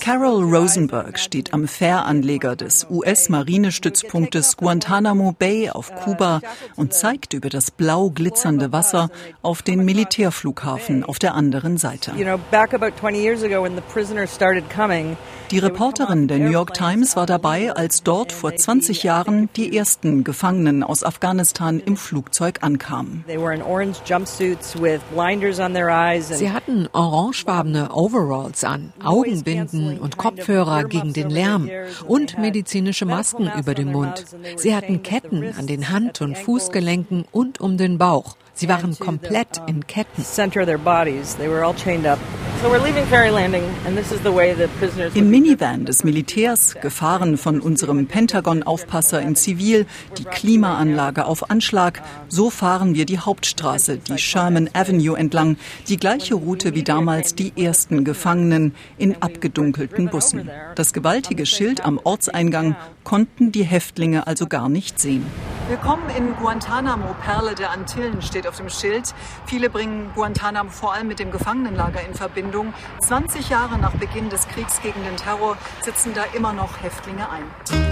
Carol Rosenberg steht am Fähranleger des US-Marinestützpunktes Guantanamo Bay auf Kuba und zeigt über das blau glitzernde Wasser auf den Militärflughafen auf der anderen Seite. Die Reporterin der New York Times war dabei, als dort vor 20 Jahren die ersten Gefangenen aus Afghanistan im Flugzeug ankamen. Sie hatten orangefarbene Overalls an, Augenbinden und Kopfhörer gegen den Lärm und medizinische Masken über dem Mund. Sie hatten Ketten an den Hand- und Fußgelenken und um den Bauch. Sie waren komplett in Ketten. Im Minivan des Militärs, gefahren von unserem Pentagon-Aufpasser in Zivil, die Klimaanlage auf Anschlag, so fahren wir die Hauptstraße, die Sherman Avenue entlang, die gleiche Route wie damals die ersten Gefangenen in abgedunkelten Bussen. Das gewaltige Schild am Ortseingang konnten die Häftlinge also gar nicht sehen. Willkommen in Guantanamo, Perle der Antillen steht auf dem Schild. Viele bringen Guantanamo vor allem mit dem Gefangenenlager in Verbindung. 20 Jahre nach Beginn des Kriegs gegen den Terror sitzen da immer noch Häftlinge ein.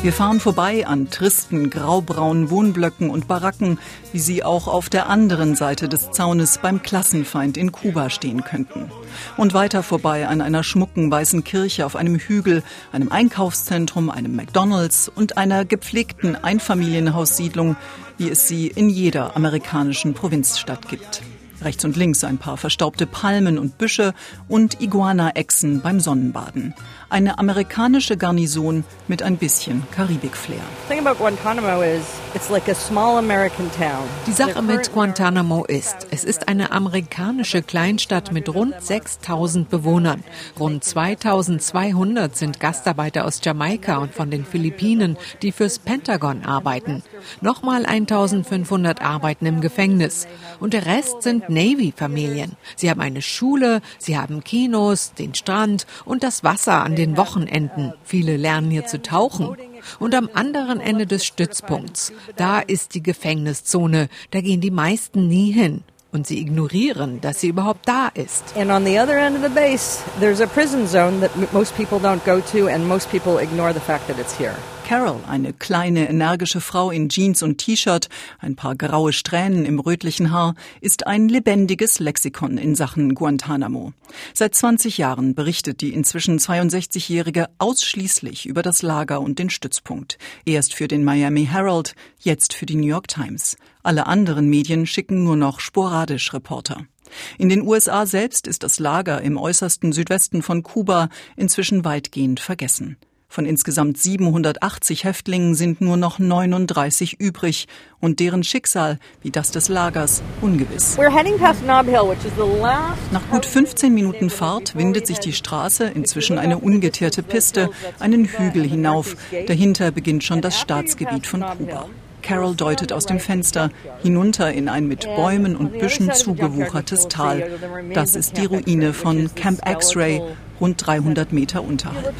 Wir fahren vorbei an tristen graubraunen Wohnblöcken und Baracken, wie sie auch auf der anderen Seite des Zaunes beim Klassenfeind in Kuba stehen könnten. Und weiter vorbei an einer schmucken weißen Kirche auf einem Hügel, einem Einkaufszentrum, einem McDonald's und einer gepflegten Einfamilienhaussiedlung, wie es sie in jeder amerikanischen Provinzstadt gibt. Rechts und links ein paar verstaubte Palmen und Büsche und Iguana-Echsen beim Sonnenbaden. Eine amerikanische Garnison mit ein bisschen Karibik-Flair. Die Sache mit Guantanamo ist, es ist eine amerikanische Kleinstadt mit rund 6000 Bewohnern. Rund 2200 sind Gastarbeiter aus Jamaika und von den Philippinen, die fürs Pentagon arbeiten. Nochmal 1500 arbeiten im Gefängnis. Und der Rest sind Navy-Familien. Sie haben eine Schule, sie haben Kinos, den Strand und das Wasser an den Wochenenden. Viele lernen hier zu tauchen. Und am anderen Ende des Stützpunkts, da ist die Gefängniszone. Da gehen die meisten nie hin. Und sie ignorieren, dass sie überhaupt da ist. And on the other end of the base, there's a prison zone that most people don't go to and most people ignore the fact that it's here. Carol, eine kleine, energische Frau in Jeans und T-Shirt, ein paar graue Strähnen im rötlichen Haar, ist ein lebendiges Lexikon in Sachen Guantanamo. Seit 20 Jahren berichtet die inzwischen 62-Jährige ausschließlich über das Lager und den Stützpunkt. Erst für den Miami Herald, jetzt für die New York Times. Alle anderen Medien schicken nur noch sporadisch Reporter. In den USA selbst ist das Lager im äußersten Südwesten von Kuba inzwischen weitgehend vergessen. Von insgesamt 780 Häftlingen sind nur noch 39 übrig und deren Schicksal, wie das des Lagers, ungewiss. Nach gut 15 Minuten Fahrt windet sich die Straße, inzwischen eine ungeteerte Piste, einen Hügel hinauf. Dahinter beginnt schon das Staatsgebiet von Kuba. Carol deutet aus dem Fenster hinunter in ein mit Bäumen und Büschen zugewuchertes Tal. Das ist die Ruine von Camp X-Ray, rund 300 Meter unterhalb.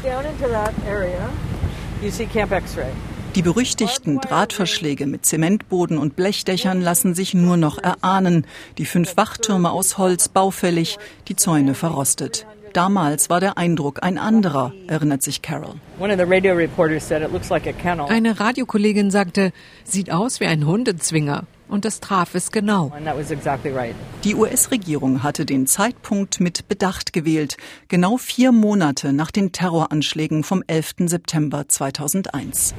Die berüchtigten Drahtverschläge mit Zementboden und Blechdächern lassen sich nur noch erahnen. Die fünf Wachtürme aus Holz baufällig, die Zäune verrostet. Damals war der Eindruck ein anderer, erinnert sich Carol. Eine Radiokollegin sagte, sieht aus wie ein Hundezwinger. Und das traf es genau. Die US-Regierung hatte den Zeitpunkt mit Bedacht gewählt, genau vier Monate nach den Terroranschlägen vom 11. September 2001.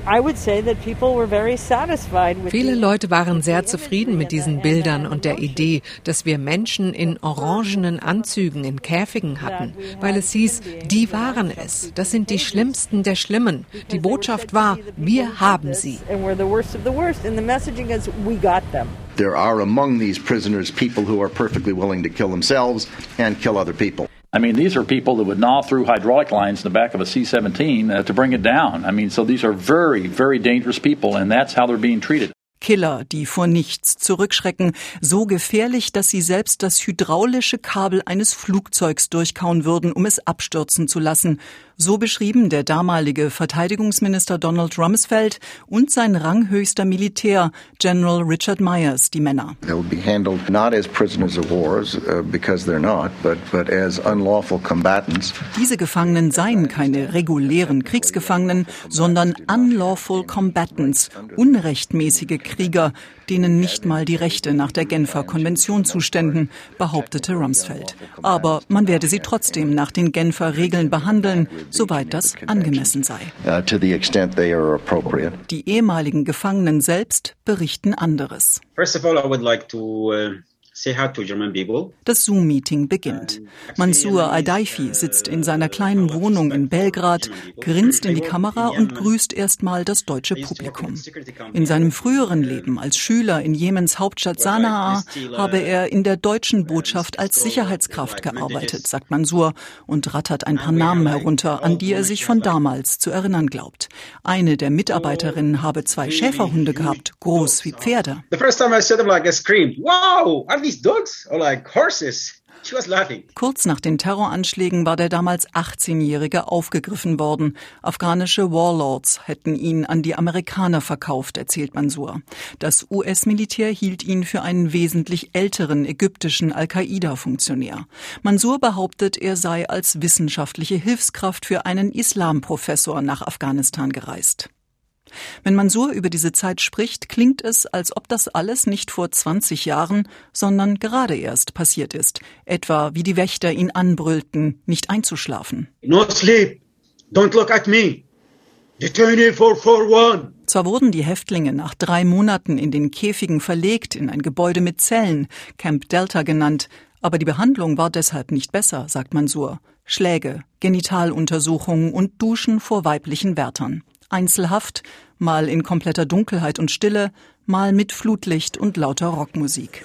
Viele Leute waren sehr zufrieden mit diesen Bildern und der Idee, dass wir Menschen in orangenen Anzügen in Käfigen hatten, weil es hieß, die waren es. Das sind die Schlimmsten der Schlimmen. Die Botschaft war, wir haben sie. There are among these prisoners people who are perfectly willing to kill themselves and kill other people. I mean, these are people that would gnaw through hydraulic lines in the back of a C 17 uh, to bring it down. I mean, so these are very, very dangerous people, and that's how they're being treated. Killer, die vor nichts zurückschrecken, so gefährlich, dass sie selbst das hydraulische Kabel eines Flugzeugs durchkauen würden, um es abstürzen zu lassen. So beschrieben der damalige Verteidigungsminister Donald Rumsfeld und sein ranghöchster Militär, General Richard Myers, die Männer. They'll be handled not as prisoners of wars, uh, because they're not, but, but as unlawful combatants. Diese Gefangenen seien keine regulären Kriegsgefangenen, sondern unlawful combatants, unrechtmäßige Krieger, denen nicht mal die Rechte nach der Genfer Konvention zuständen, behauptete Rumsfeld. Aber man werde sie trotzdem nach den Genfer Regeln behandeln, soweit das angemessen sei. Uh. Die ehemaligen Gefangenen selbst berichten anderes. First of all, I would like to uh, Das Zoom-Meeting beginnt. Mansur Aldaifi sitzt in seiner kleinen Wohnung in Belgrad, grinst in die Kamera und grüßt erstmal das deutsche Publikum. In seinem früheren Leben als Schüler in Jemens Hauptstadt Sanaa habe er in der deutschen Botschaft als Sicherheitskraft gearbeitet, sagt Mansur und rattert ein paar Namen herunter, an die er sich von damals zu erinnern glaubt. Eine der Mitarbeiterinnen habe zwei Schäferhunde gehabt, groß wie Pferde. The first time I saw them, like I screamed, "Wow! Are these dogs or like horses?" She was laughing. Kurz nach den Terroranschlägen war der damals 18-Jährige aufgegriffen worden. Afghanische Warlords hätten ihn an die Amerikaner verkauft, erzählt Mansur. Das US-Militär hielt ihn für einen wesentlich älteren ägyptischen Al-Qaida-Funktionär. Mansur behauptet, er sei als wissenschaftliche Hilfskraft für einen Islamprofessor nach Afghanistan gereist. Wenn Mansur über diese Zeit spricht, klingt es, als ob das alles nicht vor 20 Jahren, sondern gerade erst passiert ist. Etwa wie die Wächter ihn anbrüllten, nicht einzuschlafen. No sleep. Don't look at me. Detainee 441. Zwar wurden die Häftlinge nach drei Monaten in den Käfigen verlegt, in ein Gebäude mit Zellen, Camp Delta genannt, aber die Behandlung war deshalb nicht besser, sagt Mansur. Schläge, Genitaluntersuchungen und Duschen vor weiblichen Wärtern. Einzelhaft, mal in kompletter Dunkelheit und Stille, mal mit Flutlicht und lauter Rockmusik.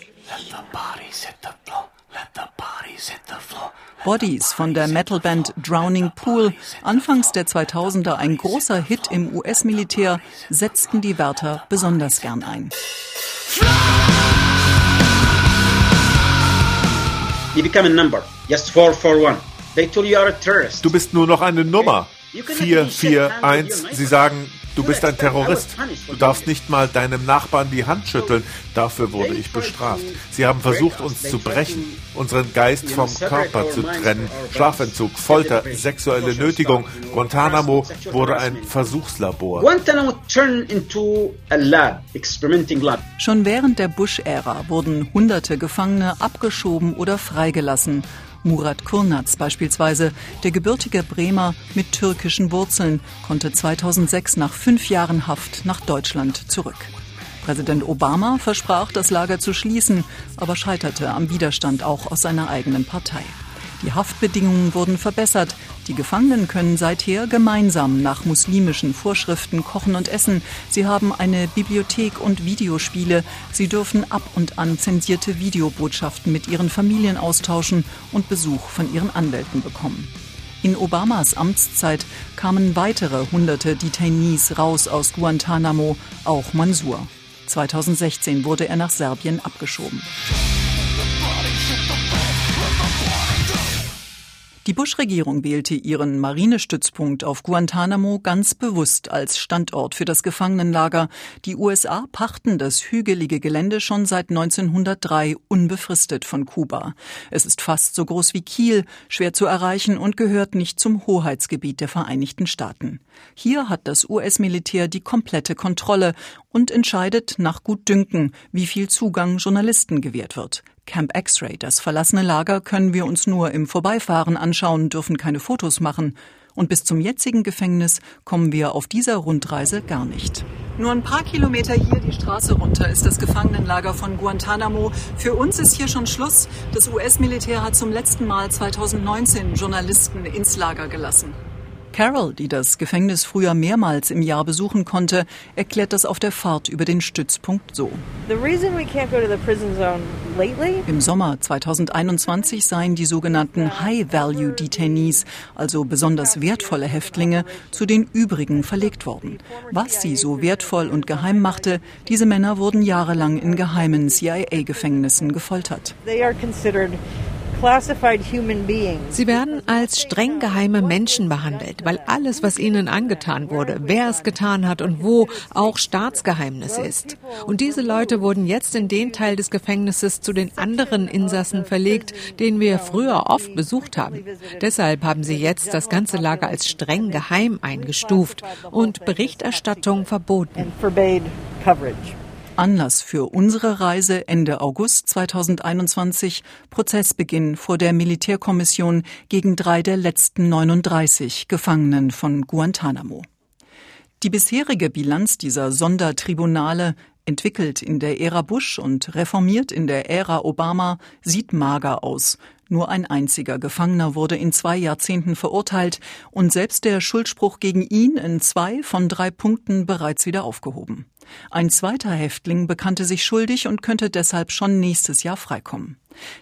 Bodies von der Metalband Drowning Pool, anfangs der 2000er ein großer Hit im US-Militär, setzten die Wärter besonders gern ein. You become a number. Just 441. They told you are a terrorist. Du bist nur noch eine Nummer. 441. Sie sagen, du bist ein Terrorist. Du darfst nicht mal deinem Nachbarn die Hand schütteln. Dafür wurde ich bestraft. Sie haben versucht, uns zu brechen, unseren Geist vom Körper zu trennen. Schlafentzug, Folter, sexuelle Nötigung. Guantanamo wurde ein Versuchslabor. Guantanamo turned into a lab, experimenting lab. Schon während der Bush-Ära wurden hunderte Gefangene abgeschoben oder freigelassen. Murat Kurnaz beispielsweise, der gebürtige Bremer mit türkischen Wurzeln, konnte 2006 nach fünf Jahren Haft nach Deutschland zurück. Präsident Obama versprach, das Lager zu schließen, aber scheiterte am Widerstand auch aus seiner eigenen Partei. Die Haftbedingungen wurden verbessert. Die Gefangenen können seither gemeinsam nach muslimischen Vorschriften kochen und essen. Sie haben eine Bibliothek und Videospiele. Sie dürfen ab und an zensierte Videobotschaften mit ihren Familien austauschen und Besuch von ihren Anwälten bekommen. In Obamas Amtszeit kamen weitere hunderte Detainees raus aus Guantanamo, auch Mansur. 2016 wurde er nach Serbien abgeschoben. Die Bush-Regierung wählte ihren Marinestützpunkt auf Guantanamo ganz bewusst als Standort für das Gefangenenlager. Die USA pachten das hügelige Gelände schon seit 1903 unbefristet von Kuba. Es ist fast so groß wie Kiel, schwer zu erreichen und gehört nicht zum Hoheitsgebiet der Vereinigten Staaten. Hier hat das US-Militär die komplette Kontrolle und entscheidet nach Gutdünken, wie viel Zugang Journalisten gewährt wird. Camp X-Ray, das verlassene Lager, können wir uns nur im Vorbeifahren anschauen, dürfen keine Fotos machen. Und bis zum jetzigen Gefängnis kommen wir auf dieser Rundreise gar nicht. Nur ein paar Kilometer hier die Straße runter ist das Gefangenenlager von Guantanamo. Für uns ist hier schon Schluss. Das US-Militär hat zum letzten Mal 2019 Journalisten ins Lager gelassen. Carol, die das Gefängnis früher mehrmals im Jahr besuchen konnte, erklärt das auf der Fahrt über den Stützpunkt so. Im Sommer 2021 seien die sogenannten High-Value Detainees, also besonders wertvolle Häftlinge, zu den übrigen verlegt worden. Was sie so wertvoll und geheim machte, diese Männer wurden jahrelang in geheimen CIA-Gefängnissen gefoltert. Sie werden als streng geheime Menschen behandelt, weil alles, was ihnen angetan wurde, wer es getan hat und wo, auch Staatsgeheimnis ist. Und diese Leute wurden jetzt in den Teil des Gefängnisses zu den anderen Insassen verlegt, den wir früher oft besucht haben. Deshalb haben sie jetzt das ganze Lager als streng geheim eingestuft und Berichterstattung verboten. Anlass für unsere Reise Ende August 2021 Prozessbeginn vor der Militärkommission gegen drei der letzten 39 Gefangenen von Guantanamo. Die bisherige Bilanz dieser Sondertribunale, entwickelt in der Ära Bush und reformiert in der Ära Obama, sieht mager aus. Nur ein einziger Gefangener wurde in zwei Jahrzehnten verurteilt und selbst der Schuldspruch gegen ihn in zwei von drei Punkten bereits wieder aufgehoben. Ein zweiter Häftling bekannte sich schuldig und könnte deshalb schon nächstes Jahr freikommen.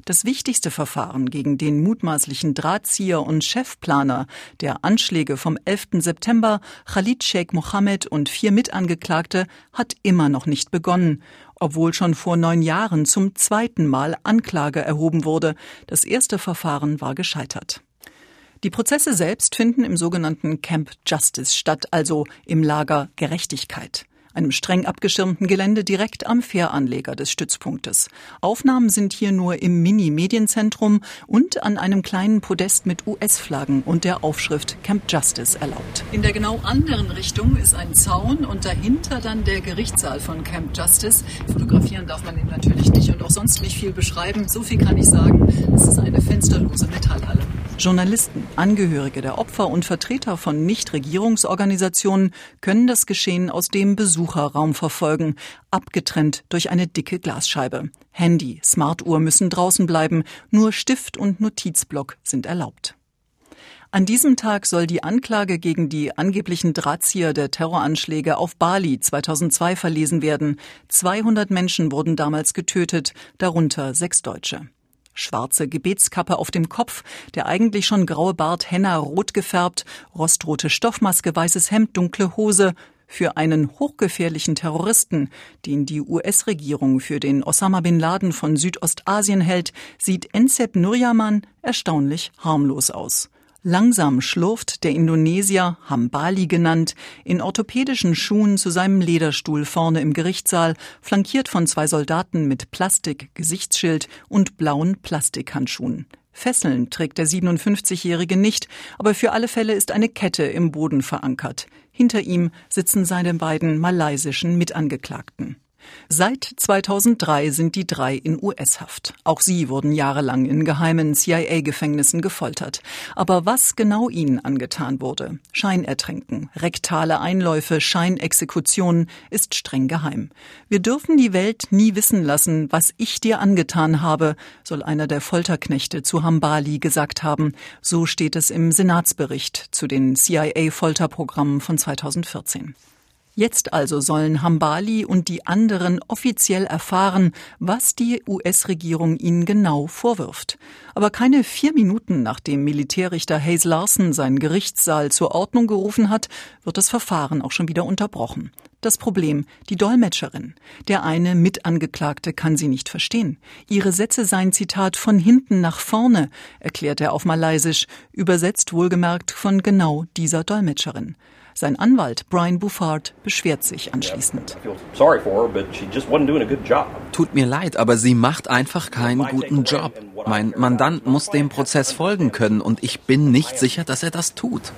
Das wichtigste Verfahren gegen den mutmaßlichen Drahtzieher und Chefplaner der Anschläge vom 11. September, Khalid Sheikh Mohammed und vier Mitangeklagte, hat immer noch nicht begonnen, obwohl schon vor neun Jahren zum zweiten Mal Anklage erhoben wurde. Das erste Verfahren war gescheitert. Die Prozesse selbst finden im sogenannten Camp Justice statt, also im Lager Gerechtigkeit einem streng abgeschirmten Gelände direkt am Fähranleger des Stützpunktes. Aufnahmen sind hier nur im Mini-Medienzentrum und an einem kleinen Podest mit US-Flaggen und der Aufschrift Camp Justice erlaubt. In der genau anderen Richtung ist ein Zaun und dahinter dann der Gerichtssaal von Camp Justice. Fotografieren darf man ihn natürlich nicht und auch sonst nicht viel beschreiben. So viel kann ich sagen. Es ist eine fensterlose Metallhalle. Journalisten, Angehörige der Opfer und Vertreter von Nichtregierungsorganisationen können das Geschehen aus dem Besucherraum verfolgen, abgetrennt durch eine dicke Glasscheibe. Handy, Smartuhr müssen draußen bleiben, nur Stift und Notizblock sind erlaubt. An diesem Tag soll die Anklage gegen die angeblichen Drahtzieher der Terroranschläge auf Bali 2002 verlesen werden. 200 Menschen wurden damals getötet, darunter sechs Deutsche. Schwarze Gebetskappe auf dem Kopf, der eigentlich schon graue Bart henna rot gefärbt, rostrote Stoffmaske, weißes Hemd, dunkle Hose, für einen hochgefährlichen Terroristen, den die US-Regierung für den Osama bin Laden von Südostasien hält, sieht Ensep Nurjaman erstaunlich harmlos aus. Langsam schlurft der Indonesier, Hambali genannt, in orthopädischen Schuhen zu seinem Lederstuhl vorne im Gerichtssaal, flankiert von zwei Soldaten mit Plastik, Gesichtsschild und blauen Plastikhandschuhen. Fesseln trägt der 57-Jährige nicht, aber für alle Fälle ist eine Kette im Boden verankert. Hinter ihm sitzen seine beiden malaysischen Mitangeklagten. Seit 2003 sind die drei in US-Haft. Auch sie wurden jahrelang in geheimen CIA-Gefängnissen gefoltert. Aber was genau ihnen angetan wurde, Scheinertränken, rektale Einläufe, Scheinexekutionen, ist streng geheim. Wir dürfen die Welt nie wissen lassen, was ich dir angetan habe, soll einer der Folterknechte zu Hambali gesagt haben. So steht es im Senatsbericht zu den CIA-Folterprogrammen von 2014. Jetzt also sollen Hambali und die anderen offiziell erfahren, was die US-Regierung ihnen genau vorwirft. Aber keine vier Minuten nachdem Militärrichter Hayes Larson seinen Gerichtssaal zur Ordnung gerufen hat, wird das Verfahren auch schon wieder unterbrochen. Das Problem, die Dolmetscherin. Der eine Mitangeklagte kann sie nicht verstehen. Ihre Sätze seien Zitat von hinten nach vorne, erklärt er auf Malaysisch, übersetzt wohlgemerkt von genau dieser Dolmetscherin. Sein Anwalt Brian Buffard beschwert sich anschließend. Tut mir leid, aber sie macht einfach keinen guten Job. Mein Mandant muss dem Prozess folgen können und ich bin nicht sicher, dass er das tut.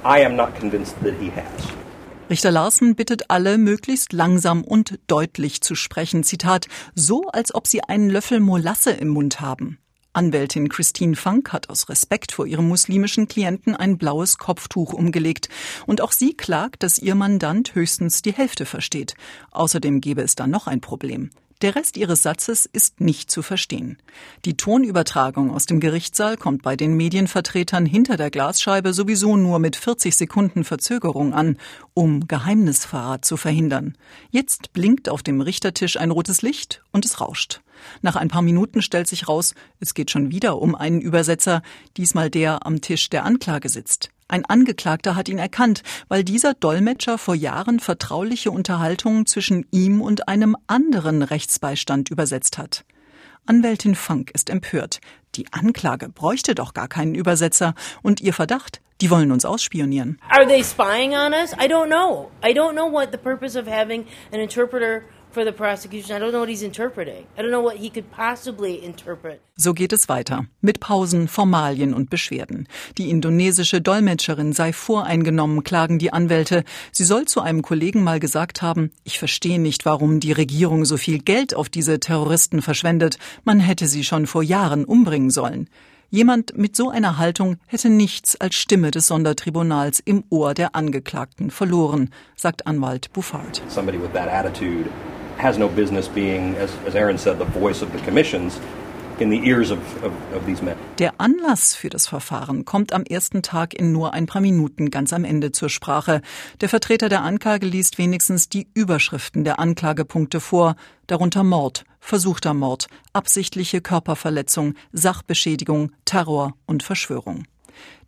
Richter Larsen bittet alle, möglichst langsam und deutlich zu sprechen. Zitat, so als ob sie einen Löffel Molasse im Mund haben. Anwältin Christine Funk hat aus Respekt vor ihrem muslimischen Klienten ein blaues Kopftuch umgelegt. Und auch sie klagt, dass ihr Mandant höchstens die Hälfte versteht. Außerdem gäbe es da noch ein Problem. Der Rest ihres Satzes ist nicht zu verstehen. Die Tonübertragung aus dem Gerichtssaal kommt bei den Medienvertretern hinter der Glasscheibe sowieso nur mit 40 Sekunden Verzögerung an, um Geheimnisverrat zu verhindern. Jetzt blinkt auf dem Richtertisch ein rotes Licht und es rauscht. Nach ein paar Minuten stellt sich raus, es geht schon wieder um einen Übersetzer, diesmal der am Tisch der Anklage sitzt. Ein Angeklagter hat ihn erkannt, weil dieser Dolmetscher vor Jahren vertrauliche Unterhaltungen zwischen ihm und einem anderen Rechtsbeistand übersetzt hat. Anwältin Funk ist empört. Die Anklage bräuchte doch gar keinen Übersetzer und ihr Verdacht, die wollen uns ausspionieren. Are they spying on us? I don't know. I don't know what the purpose of having an interpreter for the prosecution. I don't know what he's interpreting. I don't know what he could possibly interpret. So geht es weiter. Mit Pausen, Formalien und Beschwerden. Die indonesische Dolmetscherin sei voreingenommen, klagen die Anwälte. Sie soll zu einem Kollegen mal gesagt haben, ich verstehe nicht, warum die Regierung so viel Geld auf diese Terroristen verschwendet. Man hätte sie schon vor Jahren umbringen sollen. Jemand mit so einer Haltung hätte nichts als Stimme des Sondertribunals im Ohr der Angeklagten verloren, sagt Anwalt Buffard. Has no business being, as, as Aaron said, the voice of the commissions. In the ears of, of, of these men. Der Anlass für das Verfahren kommt am ersten Tag in nur ein paar Minuten ganz am Ende zur Sprache. Der Vertreter der Anklage liest wenigstens die Überschriften der Anklagepunkte vor, darunter Mord, versuchter Mord, absichtliche Körperverletzung, Sachbeschädigung, Terror und Verschwörung.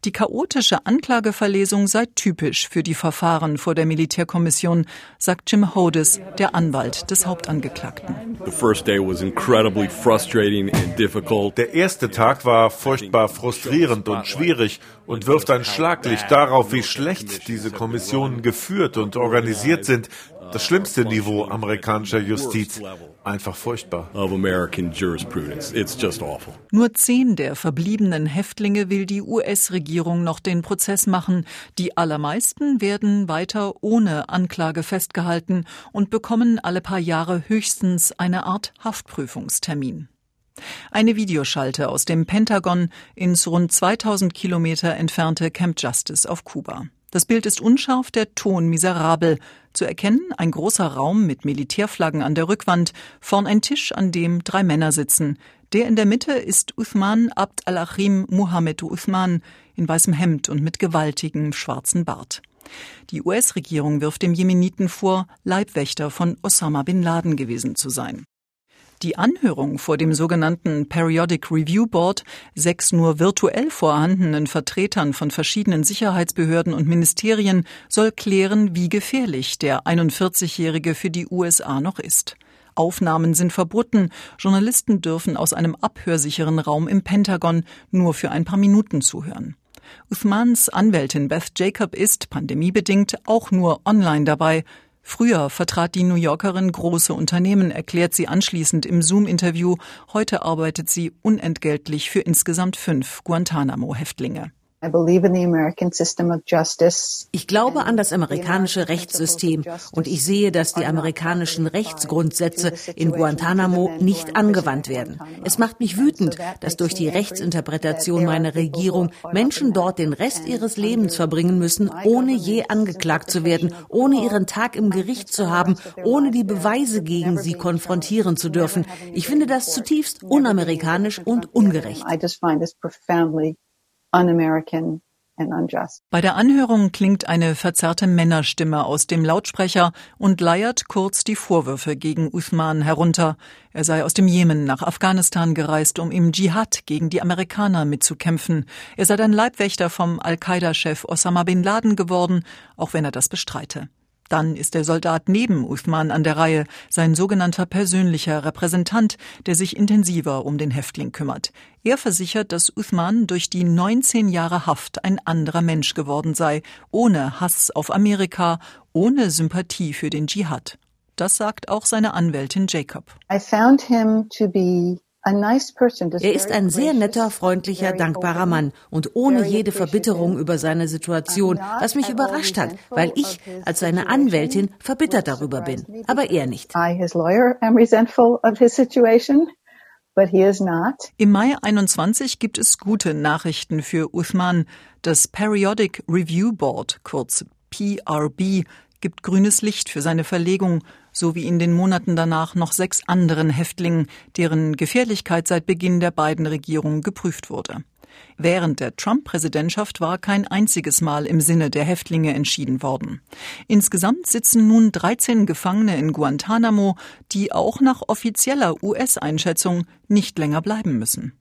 Die chaotische Anklageverlesung sei typisch für die Verfahren vor der Militärkommission, sagt Jim Hodes, der Anwalt des Hauptangeklagten. Der erste Tag war furchtbar frustrierend und schwierig und wirft ein Schlaglicht darauf, wie schlecht diese Kommissionen geführt und organisiert sind, das schlimmste Niveau amerikanischer Justiz. Einfach furchtbar. Nur zehn der verbliebenen Häftlinge will die US-Regierung noch den Prozess machen. Die allermeisten werden weiter ohne Anklage festgehalten und bekommen alle paar Jahre höchstens eine Art Haftprüfungstermin. Eine Videoschalte aus dem Pentagon ins rund 2000 Kilometer entfernte Camp Justice auf Kuba. Das Bild ist unscharf, der Ton miserabel. Zu erkennen ein großer Raum mit Militärflaggen an der Rückwand, vorn ein Tisch, an dem drei Männer sitzen. Der in der Mitte ist Uthman Abd al-Achim Muhammad Uthman in weißem Hemd und mit gewaltigem schwarzen Bart. Die US-Regierung wirft dem Jemeniten vor, Leibwächter von Osama bin Laden gewesen zu sein. Die Anhörung vor dem sogenannten Periodic Review Board, sechs nur virtuell vorhandenen Vertretern von verschiedenen Sicherheitsbehörden und Ministerien, soll klären, wie gefährlich der 41-Jährige für die USA noch ist. Aufnahmen sind verboten. Journalisten dürfen aus einem abhörsicheren Raum im Pentagon nur für ein paar Minuten zuhören. Uthmans Anwältin Beth Jacob ist, pandemiebedingt, auch nur online dabei. Früher vertrat die New Yorkerin große Unternehmen, erklärt sie anschließend im Zoom-Interview. Heute arbeitet sie unentgeltlich für insgesamt fünf Guantanamo-Häftlinge. Ich glaube an das amerikanische Rechtssystem und ich sehe, dass die amerikanischen Rechtsgrundsätze in Guantanamo nicht angewandt werden. Es macht mich wütend, dass durch die Rechtsinterpretation meiner Regierung Menschen dort den Rest ihres Lebens verbringen müssen, ohne je angeklagt zu werden, ohne ihren Tag im Gericht zu haben, ohne die Beweise gegen sie konfrontieren zu dürfen. Ich finde das zutiefst unamerikanisch und ungerecht un-American bei der Anhörung klingt eine verzerrte Männerstimme aus dem Lautsprecher und leiert kurz die Vorwürfe gegen Uthman herunter. Er sei aus dem Jemen nach Afghanistan gereist, um im Dschihad gegen die Amerikaner mitzukämpfen. Er sei ein Leibwächter vom Al-Qaida-Chef Osama bin Laden geworden, auch wenn er das bestreite. Dann ist der Soldat neben Uthman an der Reihe, sein sogenannter persönlicher Repräsentant, der sich intensiver um den Häftling kümmert. Er versichert, dass Uthman durch die 19 Jahre Haft ein anderer Mensch geworden sei, ohne Hass auf Amerika, ohne Sympathie für den Dschihad. Das sagt auch seine Anwältin Jacob. I found him to be er ist ein sehr netter, freundlicher, dankbarer Mann und ohne jede Verbitterung über seine Situation, was mich überrascht hat, weil ich als seine Anwältin verbittert darüber bin, aber er nicht. Im Mai 21 gibt es gute Nachrichten für Uthman. Das Periodic Review Board, kurz PRB, gibt grünes Licht für seine Verlegung, so wie in den Monaten danach noch sechs anderen Häftlingen, deren Gefährlichkeit seit Beginn der beiden Regierungen geprüft wurde. Während der Trump-Präsidentschaft war kein einziges Mal im Sinne der Häftlinge entschieden worden. Insgesamt sitzen nun 13 Gefangene in Guantanamo, die auch nach offizieller US-Einschätzung nicht länger bleiben müssen.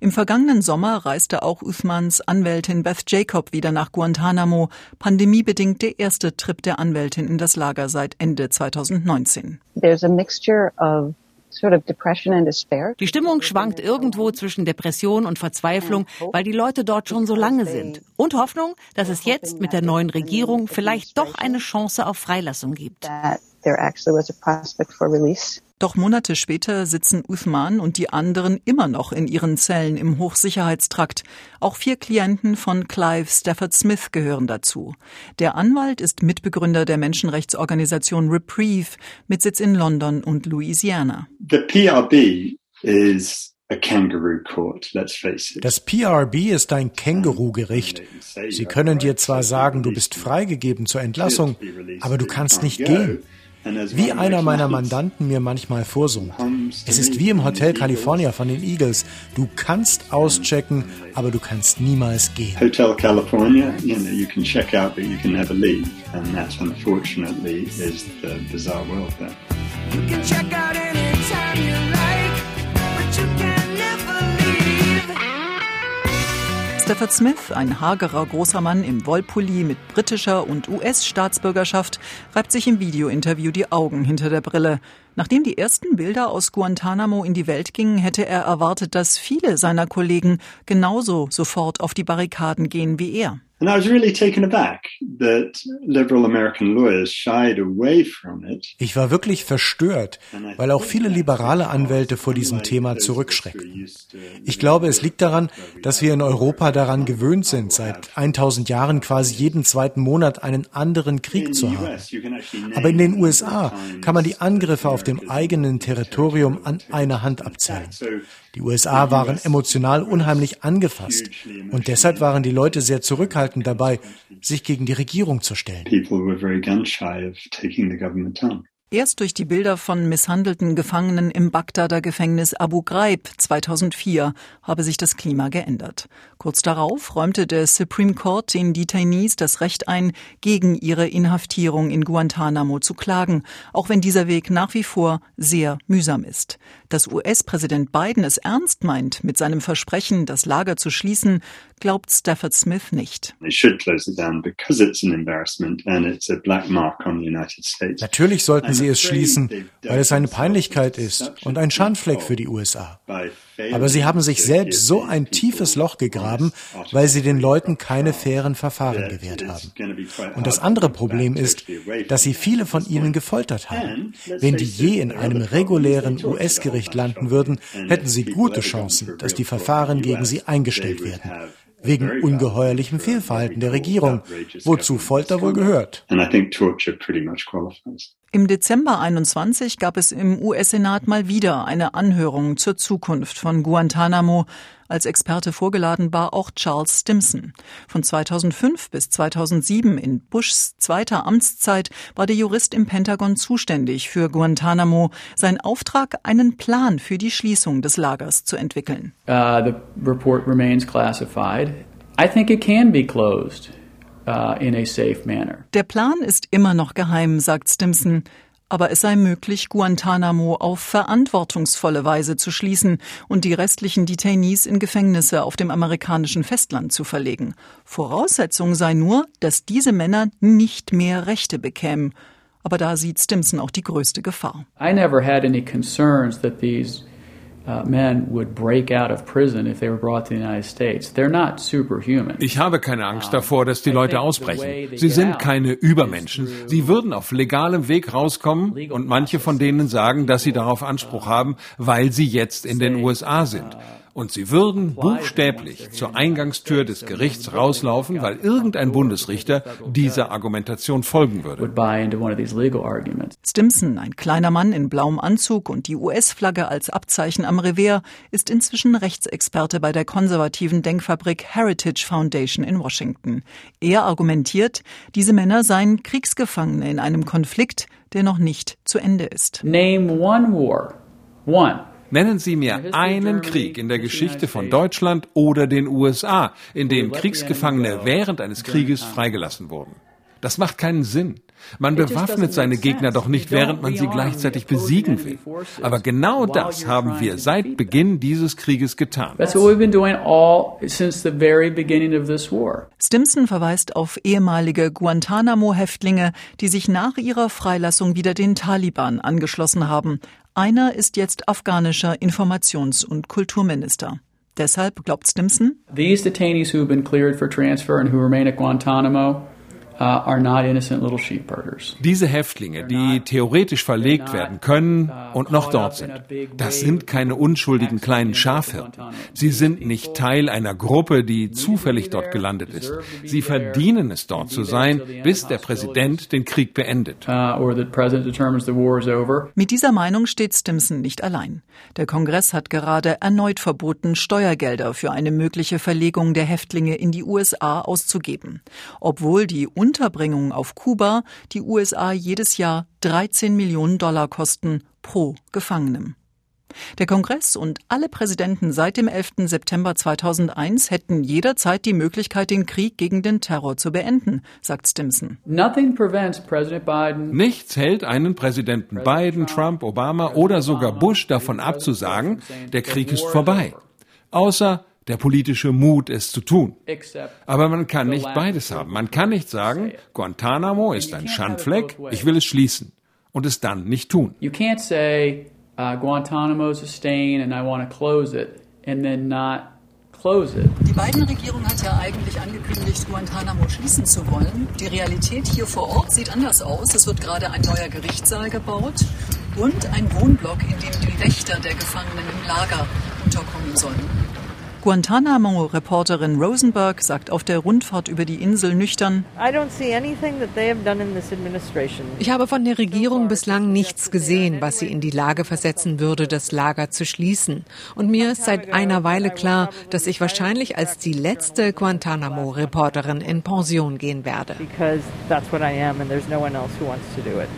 Im vergangenen Sommer reiste auch Uthmans Anwältin Beth Jacob wieder nach Guantanamo, pandemiebedingt der erste Trip der Anwältin in das Lager seit Ende 2019. There's a mixture of die Stimmung schwankt irgendwo zwischen Depression und Verzweiflung, weil die Leute dort schon so lange sind. Und Hoffnung, dass es jetzt mit der neuen Regierung vielleicht doch eine Chance auf Freilassung gibt. Doch Monate später sitzen Uthman und die anderen immer noch in ihren Zellen im Hochsicherheitstrakt. Auch vier Klienten von Clive Stafford Smith gehören dazu. Der Anwalt ist Mitbegründer der Menschenrechtsorganisation Reprieve mit Sitz in London und Louisiana. The PRB is das PRB ist ein Kängurugericht. Sie können dir zwar sagen, du bist freigegeben zur Entlassung, aber du kannst nicht gehen. Wie einer meiner Mandanten mir manchmal vorsummt. Es ist wie im Hotel California von den Eagles. Du kannst auschecken, aber du kannst niemals gehen. Hotel California, you know, you can check out, but you can never leave. And that unfortunately is the bizarre world there. You can check out anytime you Stafford Smith, ein hagerer großer Mann im Wollpulli mit britischer und US-Staatsbürgerschaft, reibt sich im Videointerview die Augen hinter der Brille. Nachdem die ersten Bilder aus Guantanamo in die Welt gingen, hätte er erwartet, dass viele seiner Kollegen genauso sofort auf die Barrikaden gehen wie er. And I was really taken aback that liberal American lawyers shied away from it. Ich war wirklich verstört, weil auch viele liberale Anwälte vor diesem Thema zurückschrecken. Ich glaube, es liegt daran, dass wir in Europa daran gewöhnt sind, seit 1000 Jahren quasi jeden zweiten Monat einen anderen Krieg zu haben. Aber in den USA kann man die Angriffe auf dem eigenen Territorium an einer Hand abzählen. Die USA waren emotional unheimlich angefasst und deshalb waren die Leute sehr zurückhaltend dabei, sich gegen die Regierung zu stellen. Erst durch die Bilder von misshandelten Gefangenen im Bagdader Gefängnis Abu Ghraib 2004 habe sich das Klima geändert. Kurz darauf räumte der Supreme Court den Detainees das Recht ein, gegen ihre Inhaftierung in Guantanamo zu klagen, auch wenn dieser Weg nach wie vor sehr mühsam ist. Dass US-Präsident Biden es ernst meint mit seinem Versprechen, das Lager zu schließen, glaubt Stafford Smith nicht. Natürlich sollten sie es schließen, weil es eine Peinlichkeit ist und ein Schandfleck für die USA. Aber sie haben sich selbst so ein tiefes Loch gegraben, weil sie den Leuten keine fairen Verfahren gewährt haben. Und das andere Problem ist, dass sie viele von ihnen gefoltert haben. Wenn die je in einem regulären US-Gericht landen würden, hätten sie gute Chancen, dass die Verfahren gegen sie eingestellt werden wegen ungeheuerlichem Fehlverhalten der Regierung, wozu Folter wohl gehört. Im Dezember 21 gab es im US-Senat mal wieder eine Anhörung zur Zukunft von Guantanamo. Als Experte vorgeladen war auch Charles Stimson. Von 2005 bis 2007 in Bushs zweiter Amtszeit war der Jurist im Pentagon zuständig für Guantanamo. Sein Auftrag, einen Plan für die Schließung des Lagers zu entwickeln. Uh, the report remains classified. I think it can be closed. Uh, der Plan ist immer noch geheim, sagt Stimson aber es sei möglich, Guantanamo auf verantwortungsvolle Weise zu schließen und die restlichen Detainees in Gefängnisse auf dem amerikanischen Festland zu verlegen. Voraussetzung sei nur, dass diese Männer nicht mehr Rechte bekämen. Aber da sieht Stimson auch die größte Gefahr. I never had any concerns that these ich habe keine Angst davor, dass die Leute ausbrechen. Sie sind keine Übermenschen. Sie würden auf legalem Weg rauskommen und manche von denen sagen, dass sie darauf Anspruch haben, weil sie jetzt in den USA sind. Und sie würden buchstäblich zur Eingangstür des Gerichts rauslaufen, weil irgendein Bundesrichter dieser Argumentation folgen würde. Stimson, ein kleiner Mann in blauem Anzug und die US-Flagge als Abzeichen am Revers, ist inzwischen Rechtsexperte bei der konservativen Denkfabrik Heritage Foundation in Washington. Er argumentiert, diese Männer seien Kriegsgefangene in einem Konflikt, der noch nicht zu Ende ist. Name one war. One. Nennen Sie mir einen Krieg in der Geschichte von Deutschland oder den USA, in dem Kriegsgefangene während eines Krieges freigelassen wurden. Das macht keinen Sinn. Man bewaffnet seine Gegner doch nicht, während man sie gleichzeitig besiegen will. Aber genau das haben wir seit Beginn dieses Krieges getan. Stimson verweist auf ehemalige Guantanamo-Häftlinge, die sich nach ihrer Freilassung wieder den Taliban angeschlossen haben. Einer ist jetzt afghanischer Informations- und Kulturminister. Deshalb glaubt Stimson, These detainees who have been cleared for transfer and who remain at Guantanamo Diese Häftlinge, die theoretisch verlegt werden können uh, und noch dort sind, das sind keine unschuldigen kleinen Schafhirten. Sie sind nicht Teil einer Gruppe, die zufällig dort gelandet ist. Sie verdienen es dort zu sein, bis der Präsident den Krieg beendet. Uh, Mit dieser Meinung steht Stimson nicht allein. Der Kongress hat gerade erneut verboten, Steuergelder für eine mögliche Verlegung der Häftlinge in die USA auszugeben. Obwohl die Unterbringung auf Kuba die USA jedes Jahr 13 Millionen Dollar kosten pro Gefangenem. Der Kongress und alle Präsidenten seit dem 11. September 2001 hätten jederzeit die Möglichkeit, den Krieg gegen den Terror zu beenden, sagt Stimson. Nichts hält einen Präsidenten Biden, Trump, Obama oder sogar Bush davon ab zu sagen, der Krieg ist vorbei. Außer der politische Mut, es zu tun. Aber man kann nicht beides haben. Man kann nicht sagen, Guantanamo ist ein Schandfleck, ich will es schließen und es dann nicht tun. You can't say uh, Guantanamo is a stain and I want to close it and then not close it. Die Biden-Regierung hat ja eigentlich angekündigt, Guantanamo schließen zu wollen. Die Realität hier vor Ort sieht anders aus. Es wird gerade ein neuer Gerichtssaal gebaut und ein Wohnblock, in dem die Wächter der Gefangenen im Lager unterkommen sollen. Guantanamo-Reporterin Rosenberg sagt auf der Rundfahrt über die Insel nüchtern, ich habe von der Regierung bislang nichts gesehen, was sie in die Lage versetzen würde, das Lager zu schließen. Und mir ist seit einer Weile klar, dass ich wahrscheinlich als die letzte Guantanamo-Reporterin in Pension gehen werde. Because that's what I am and there's no one else who wants to do it.